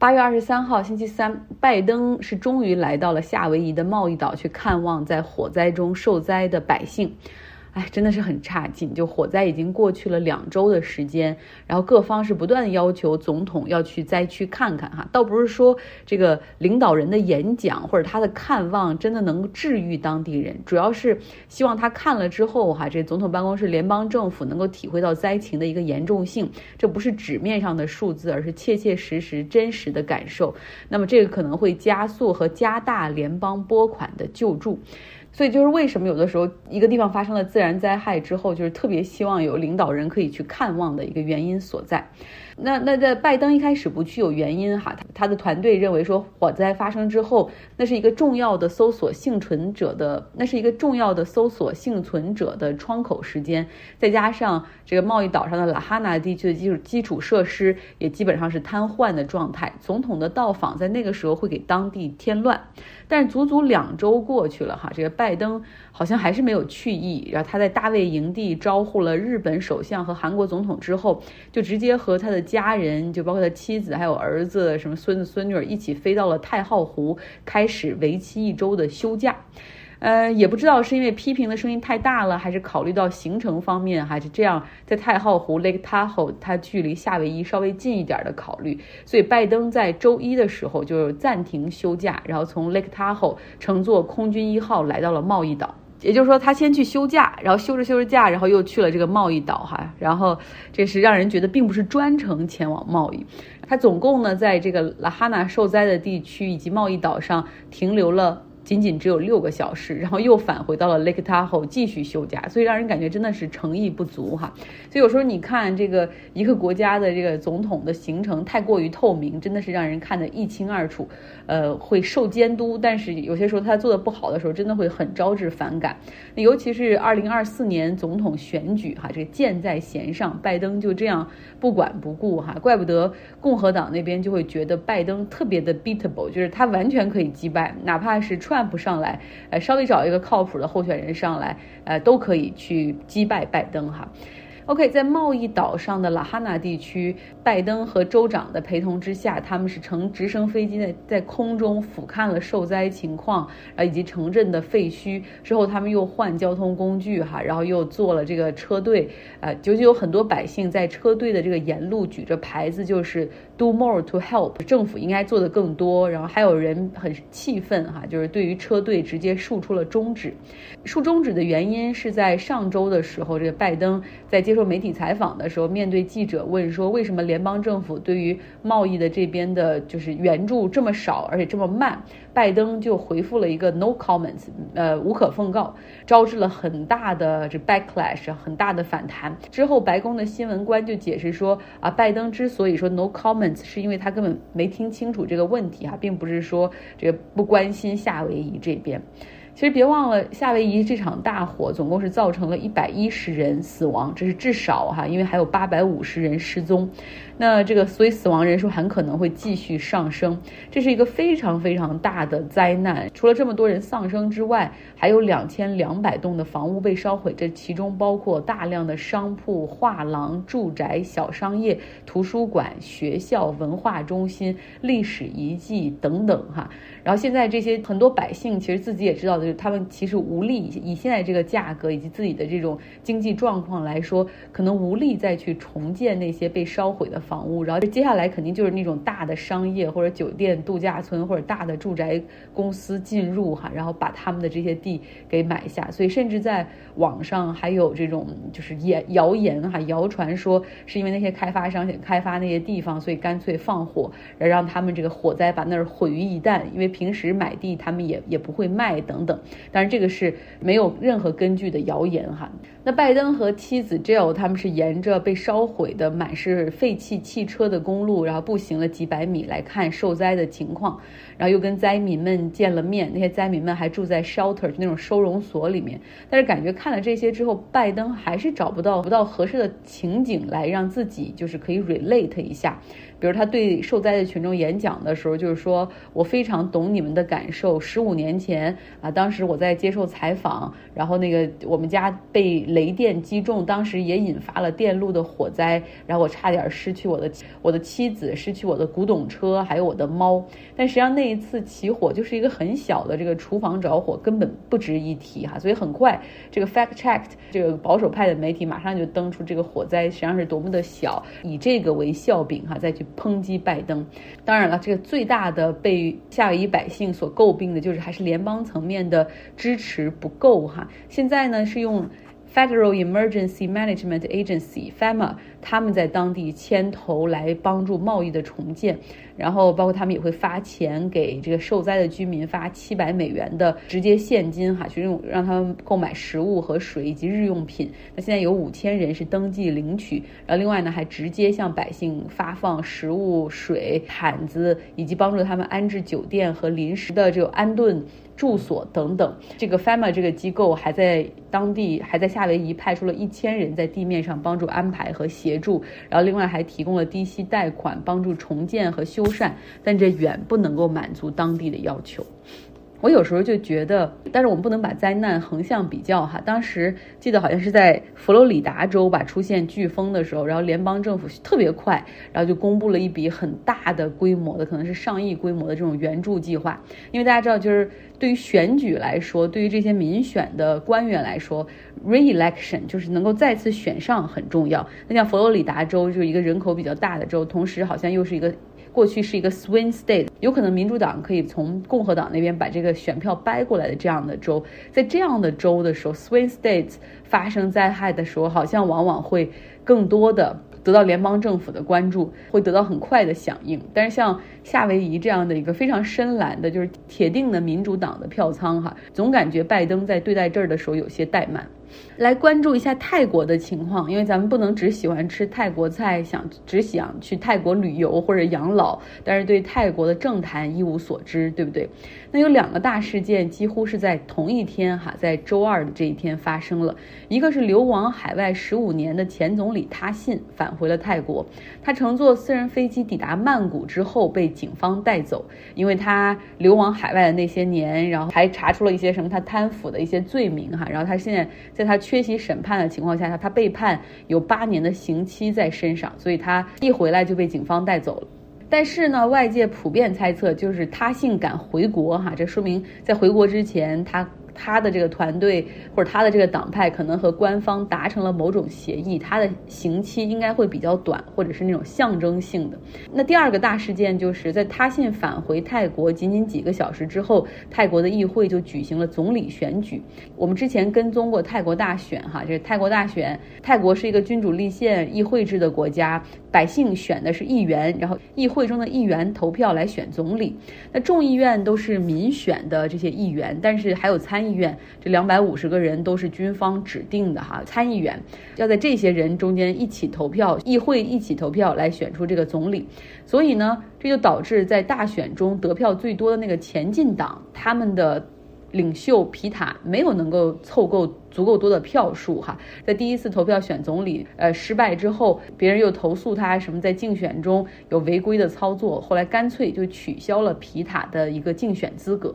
八月二十三号，星期三，拜登是终于来到了夏威夷的贸易岛去看望在火灾中受灾的百姓。哎，真的是很差劲。就火灾已经过去了两周的时间，然后各方是不断要求总统要去灾区看看哈，倒不是说这个领导人的演讲或者他的看望真的能治愈当地人，主要是希望他看了之后哈，这总统办公室、联邦政府能够体会到灾情的一个严重性，这不是纸面上的数字，而是切切实实、真实的感受。那么这个可能会加速和加大联邦拨款的救助。所以就是为什么有的时候一个地方发生了自然灾害之后，就是特别希望有领导人可以去看望的一个原因所在。那那在拜登一开始不去有原因哈，他他的团队认为说火灾发生之后，那是一个重要的搜索幸存者的，那是一个重要的搜索幸存者的窗口时间，再加上这个贸易岛上的拉哈纳地区的基础基础设施也基本上是瘫痪的状态，总统的到访在那个时候会给当地添乱。但是足足两周过去了哈，这个拜登好像还是没有去意。然后他在大卫营地招呼了日本首相和韩国总统之后，就直接和他的家人，就包括他妻子还有儿子、什么孙子孙女一起飞到了太浩湖，开始为期一周的休假。呃，也不知道是因为批评的声音太大了，还是考虑到行程方面，还是这样，在太浩湖 Lake Tahoe 它距离夏威夷稍微近一点的考虑，所以拜登在周一的时候就暂停休假，然后从 Lake Tahoe 乘坐空军一号来到了贸易岛。也就是说，他先去休假，然后休着休着假，然后又去了这个贸易岛哈，然后这是让人觉得并不是专程前往贸易。他总共呢，在这个拉哈纳受灾的地区以及贸易岛上停留了。仅仅只有六个小时，然后又返回到了 Lake Tahoe 继续休假，所以让人感觉真的是诚意不足哈。所以有时候你看这个一个国家的这个总统的行程太过于透明，真的是让人看得一清二楚，呃，会受监督。但是有些时候他做的不好的时候，真的会很招致反感。那尤其是二零二四年总统选举哈，这个箭在弦上，拜登就这样不管不顾哈，怪不得共和党那边就会觉得拜登特别的 beatable，就是他完全可以击败，哪怕是川。不上来，呃，稍微找一个靠谱的候选人上来，呃，都可以去击败拜登哈。OK，在贸易岛上的拉哈纳地区，拜登和州长的陪同之下，他们是乘直升飞机在在空中俯瞰了受灾情况，啊，以及城镇的废墟。之后，他们又换交通工具哈，然后又做了这个车队，呃，就就有很多百姓在车队的这个沿路举着牌子，就是 Do more to help，政府应该做的更多。然后还有人很气愤哈，就是对于车队直接竖出了中指。竖中指的原因是在上周的时候，这个拜登在接。受媒体采访的时候，面对记者问说：“为什么联邦政府对于贸易的这边的，就是援助这么少，而且这么慢？”拜登就回复了一个 “no comments”，呃，无可奉告，招致了很大的这 backlash，很大的反弹。之后，白宫的新闻官就解释说：“啊，拜登之所以说 no comments，是因为他根本没听清楚这个问题啊，并不是说这个不关心夏威夷这边。”其实别忘了，夏威夷这场大火总共是造成了一百一十人死亡，这是至少哈，因为还有八百五十人失踪。那这个，所以死亡人数很可能会继续上升，这是一个非常非常大的灾难。除了这么多人丧生之外，还有两千两百栋的房屋被烧毁，这其中包括大量的商铺、画廊、住宅、小商业、图书馆、学校、文化中心、历史遗迹等等哈。然后现在这些很多百姓其实自己也知道的，他们其实无力以现在这个价格以及自己的这种经济状况来说，可能无力再去重建那些被烧毁的。房屋，然后接下来肯定就是那种大的商业或者酒店、度假村或者大的住宅公司进入哈，然后把他们的这些地给买下。所以甚至在网上还有这种就是言谣言哈，谣传说是因为那些开发商想开发那些地方，所以干脆放火，然后让他们这个火灾把那儿毁于一旦。因为平时买地他们也也不会卖等等。当然这个是没有任何根据的谣言哈。那拜登和妻子 Jill 他们是沿着被烧毁的满是废弃。汽车的公路，然后步行了几百米来看受灾的情况，然后又跟灾民们见了面。那些灾民们还住在 shelter，就那种收容所里面。但是感觉看了这些之后，拜登还是找不到不到合适的情景来让自己就是可以 relate 一下。比如他对受灾的群众演讲的时候，就是说我非常懂你们的感受。十五年前啊，当当时我在接受采访，然后那个我们家被雷电击中，当时也引发了电路的火灾，然后我差点失。去我的我的妻子，失去我的古董车，还有我的猫。但实际上那一次起火就是一个很小的这个厨房着火，根本不值一提哈。所以很快这个 fact checked 这个保守派的媒体马上就登出这个火灾实际上是多么的小，以这个为笑柄哈，再去抨击拜登。当然了，这个最大的被夏威夷百姓所诟病的就是还是联邦层面的支持不够哈。现在呢是用。Federal Emergency Management Agency（FEMA） 他们在当地牵头来帮助贸易的重建，然后包括他们也会发钱给这个受灾的居民发七百美元的直接现金哈，去用让他们购买食物和水以及日用品。那现在有五千人是登记领取，然后另外呢还直接向百姓发放食物、水、毯子，以及帮助他们安置酒店和临时的这个安顿。住所等等，这个 FEMA 这个机构还在当地，还在夏威夷派出了一千人在地面上帮助安排和协助，然后另外还提供了低息贷款帮助重建和修缮，但这远不能够满足当地的要求。我有时候就觉得，但是我们不能把灾难横向比较哈。当时记得好像是在佛罗里达州吧，出现飓风的时候，然后联邦政府特别快，然后就公布了一笔很大的规模的，可能是上亿规模的这种援助计划。因为大家知道，就是对于选举来说，对于这些民选的官员来说，re-election 就是能够再次选上很重要。那像佛罗里达州就是一个人口比较大的州，同时好像又是一个。过去是一个 swing state，有可能民主党可以从共和党那边把这个选票掰过来的这样的州，在这样的州的时候，swing states 发生灾害的时候，好像往往会更多的得到联邦政府的关注，会得到很快的响应。但是像夏威夷这样的一个非常深蓝的，就是铁定的民主党的票仓哈，总感觉拜登在对待这儿的时候有些怠慢。来关注一下泰国的情况，因为咱们不能只喜欢吃泰国菜，想只想去泰国旅游或者养老，但是对泰国的政坛一无所知，对不对？那有两个大事件几乎是在同一天哈，在周二的这一天发生了，一个是流亡海外十五年的前总理他信返回了泰国，他乘坐私人飞机抵达曼谷之后被警方带走，因为他流亡海外的那些年，然后还查出了一些什么他贪腐的一些罪名哈，然后他现在。在他缺席审判的情况下，他他被判有八年的刑期在身上，所以他一回来就被警方带走了。但是呢，外界普遍猜测就是他性敢回国哈，这说明在回国之前他。他的这个团队或者他的这个党派可能和官方达成了某种协议，他的刑期应该会比较短，或者是那种象征性的。那第二个大事件就是在他信返回泰国仅仅几个小时之后，泰国的议会就举行了总理选举。我们之前跟踪过泰国大选，哈，这泰国大选，泰国是一个君主立宪议会制的国家。百姓选的是议员，然后议会中的议员投票来选总理。那众议院都是民选的这些议员，但是还有参议院，这两百五十个人都是军方指定的哈。参议员要在这些人中间一起投票，议会一起投票来选出这个总理。所以呢，这就导致在大选中得票最多的那个前进党，他们的。领袖皮塔没有能够凑够足够多的票数哈，在第一次投票选总理呃失败之后，别人又投诉他什么在竞选中有违规的操作，后来干脆就取消了皮塔的一个竞选资格。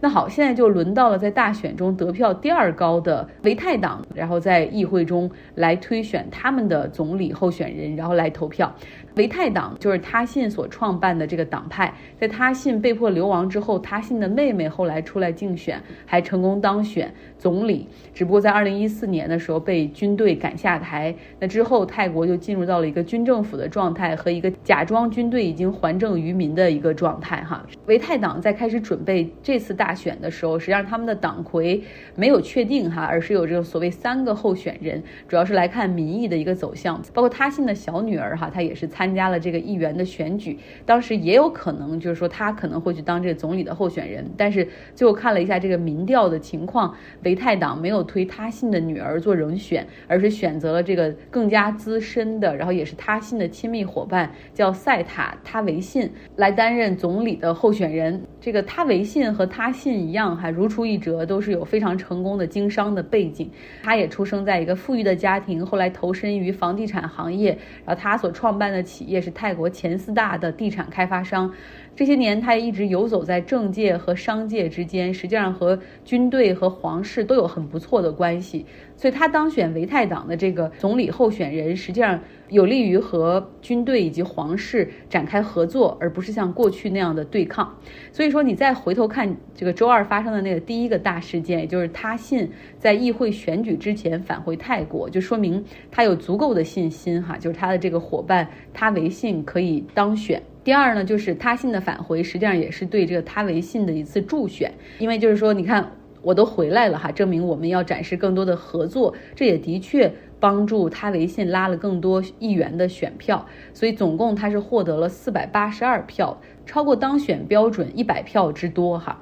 那好，现在就轮到了在大选中得票第二高的维泰党，然后在议会中来推选他们的总理候选人，然后来投票。维泰党就是他信所创办的这个党派，在他信被迫流亡之后，他信的妹妹后来出来竞选，还成功当选总理。只不过在二零一四年的时候被军队赶下台。那之后，泰国就进入到了一个军政府的状态和一个假装军队已经还政于民的一个状态。哈，维泰党在开始准备这次大选的时候，实际上他们的党魁没有确定哈，而是有这个所谓三个候选人，主要是来看民意的一个走向。包括他信的小女儿哈，她也是参。参加了这个议员的选举，当时也有可能就是说他可能会去当这个总理的候选人，但是最后看了一下这个民调的情况，维泰党没有推他信的女儿做人选，而是选择了这个更加资深的，然后也是他信的亲密伙伴，叫塞塔他维信来担任总理的候选人。这个他维信和他信一样，还如出一辙，都是有非常成功的经商的背景。他也出生在一个富裕的家庭，后来投身于房地产行业，然后他所创办的。企业是泰国前四大的地产开发商，这些年他也一直游走在政界和商界之间，实际上和军队和皇室都有很不错的关系。所以他当选维泰党的这个总理候选人，实际上有利于和军队以及皇室展开合作，而不是像过去那样的对抗。所以说，你再回头看这个周二发生的那个第一个大事件，也就是他信在议会选举之前返回泰国，就说明他有足够的信心哈，就是他的这个伙伴他维信可以当选。第二呢，就是他信的返回，实际上也是对这个他维信的一次助选，因为就是说，你看我都回来了哈，证明我们要展示更多的合作，这也的确。帮助他维信拉了更多议员的选票，所以总共他是获得了四百八十二票，超过当选标准一百票之多哈。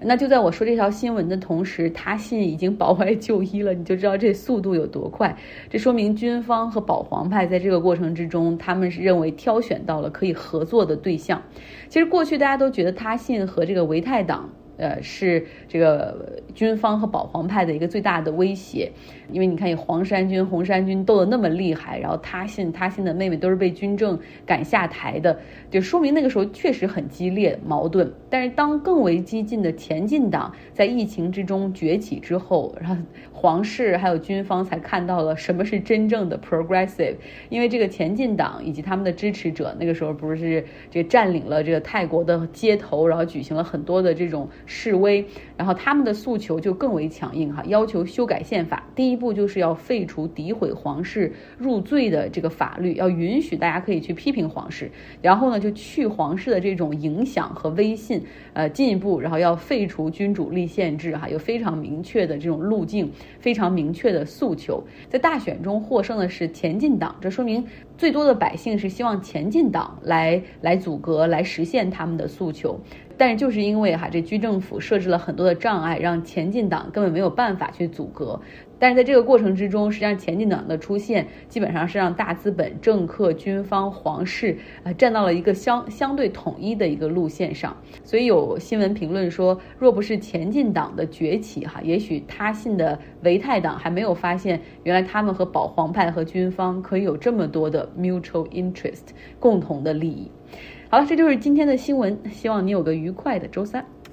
那就在我说这条新闻的同时，他信已经保外就医了，你就知道这速度有多快。这说明军方和保皇派在这个过程之中，他们是认为挑选到了可以合作的对象。其实过去大家都觉得他信和这个维泰党。呃，是这个军方和保皇派的一个最大的威胁，因为你看，以黄衫军、红衫军斗得那么厉害，然后他信他信的妹妹都是被军政赶下台的，就说明那个时候确实很激烈矛盾。但是当更为激进的前进党在疫情之中崛起之后，然后皇室还有军方才看到了什么是真正的 progressive，因为这个前进党以及他们的支持者那个时候不是这占领了这个泰国的街头，然后举行了很多的这种。示威，然后他们的诉求就更为强硬哈，要求修改宪法。第一步就是要废除诋毁皇室入罪的这个法律，要允许大家可以去批评皇室。然后呢，就去皇室的这种影响和威信。呃，进一步，然后要废除君主立宪制哈，有非常明确的这种路径，非常明确的诉求。在大选中获胜的是前进党，这说明最多的百姓是希望前进党来来阻隔，来实现他们的诉求。但是就是因为哈，这军政府设置了很多的障碍，让前进党根本没有办法去阻隔。但是在这个过程之中，实际上前进党的出现，基本上是让大资本、政客、军方、皇室啊站到了一个相相对统一的一个路线上。所以有新闻评论说，若不是前进党的崛起，哈，也许他信的维泰党还没有发现，原来他们和保皇派和军方可以有这么多的 mutual interest 共同的利益。好了，这就是今天的新闻，希望你有个愉快的周三。